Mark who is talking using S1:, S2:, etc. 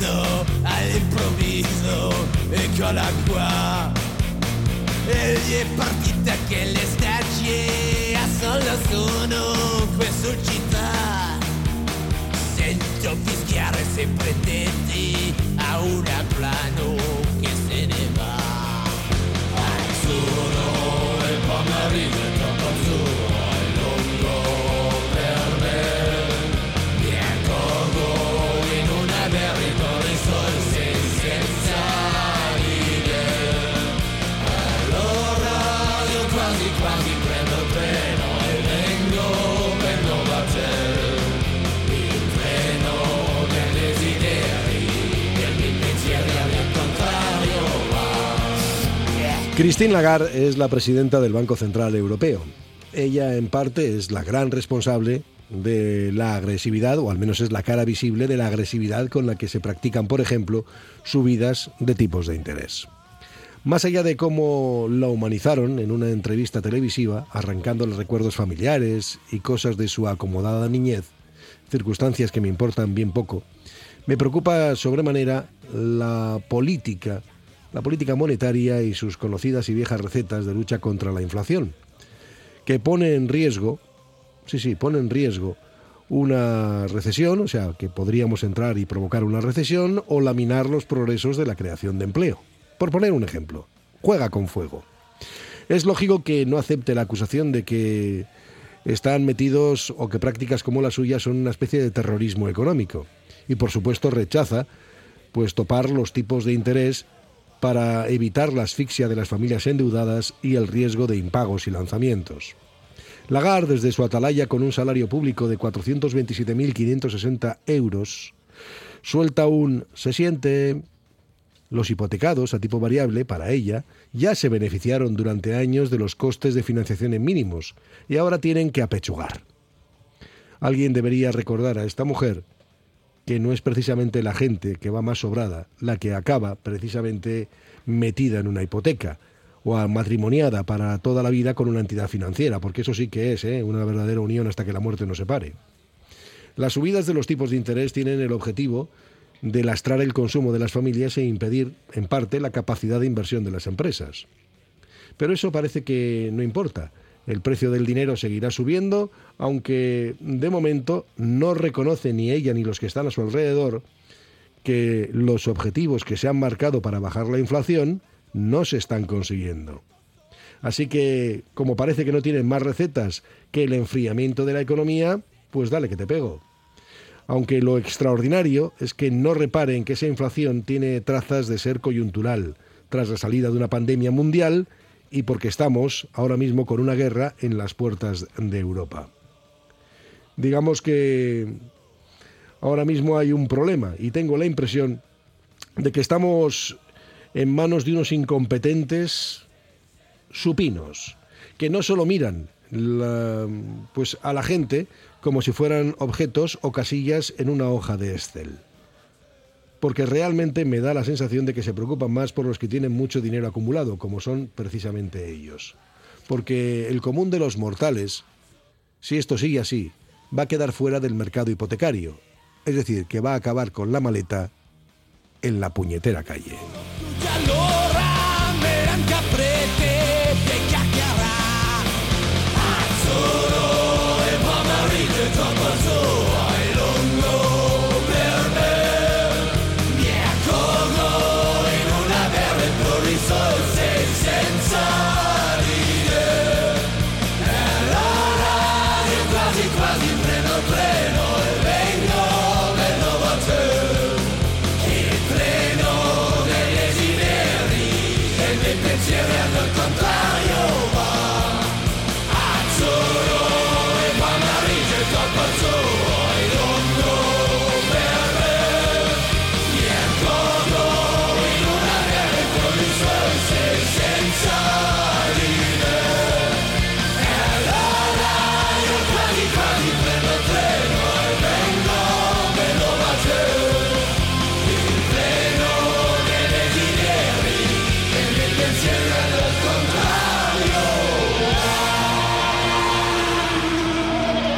S1: all'inferno, all'improvviso, eccola qua. E gli è partita che le stacce solo sono qui sul cielo.
S2: Christine Lagarde es la presidenta del Banco Central Europeo. Ella, en parte, es la gran responsable de la agresividad, o al menos es la cara visible de la agresividad con la que se practican, por ejemplo, subidas de tipos de interés. Más allá de cómo la humanizaron en una entrevista televisiva, arrancándole recuerdos familiares y cosas de su acomodada niñez, circunstancias que me importan bien poco, me preocupa sobremanera la política, la política monetaria y sus conocidas y viejas recetas de lucha contra la inflación, que pone en riesgo, sí, sí, pone en riesgo una recesión, o sea, que podríamos entrar y provocar una recesión o laminar los progresos de la creación de empleo. Por poner un ejemplo, juega con fuego. Es lógico que no acepte la acusación de que están metidos o que prácticas como la suya son una especie de terrorismo económico. Y por supuesto rechaza pues topar los tipos de interés para evitar la asfixia de las familias endeudadas y el riesgo de impagos y lanzamientos. Lagarde, desde su atalaya con un salario público de 427.560 euros, suelta un se siente. Los hipotecados a tipo variable, para ella, ya se beneficiaron durante años de los costes de financiación en mínimos y ahora tienen que apechugar. Alguien debería recordar a esta mujer que no es precisamente la gente que va más sobrada la que acaba precisamente metida en una hipoteca o matrimoniada para toda la vida con una entidad financiera, porque eso sí que es ¿eh? una verdadera unión hasta que la muerte nos separe. Las subidas de los tipos de interés tienen el objetivo de lastrar el consumo de las familias e impedir, en parte, la capacidad de inversión de las empresas. Pero eso parece que no importa. El precio del dinero seguirá subiendo, aunque de momento no reconoce ni ella ni los que están a su alrededor que los objetivos que se han marcado para bajar la inflación no se están consiguiendo. Así que, como parece que no tienen más recetas que el enfriamiento de la economía, pues dale que te pego. Aunque lo extraordinario es que no reparen que esa inflación tiene trazas de ser coyuntural, tras la salida de una pandemia mundial y porque estamos ahora mismo con una guerra en las puertas de Europa. Digamos que ahora mismo hay un problema y tengo la impresión de que estamos en manos de unos incompetentes supinos, que no solo miran pues a la gente como si fueran objetos o casillas en una hoja de Excel. Porque realmente me da la sensación de que se preocupan más por los que tienen mucho dinero acumulado, como son precisamente ellos. Porque el común de los mortales, si esto sigue así, va a quedar fuera del mercado hipotecario. Es decir, que va a acabar con la maleta en la puñetera calle.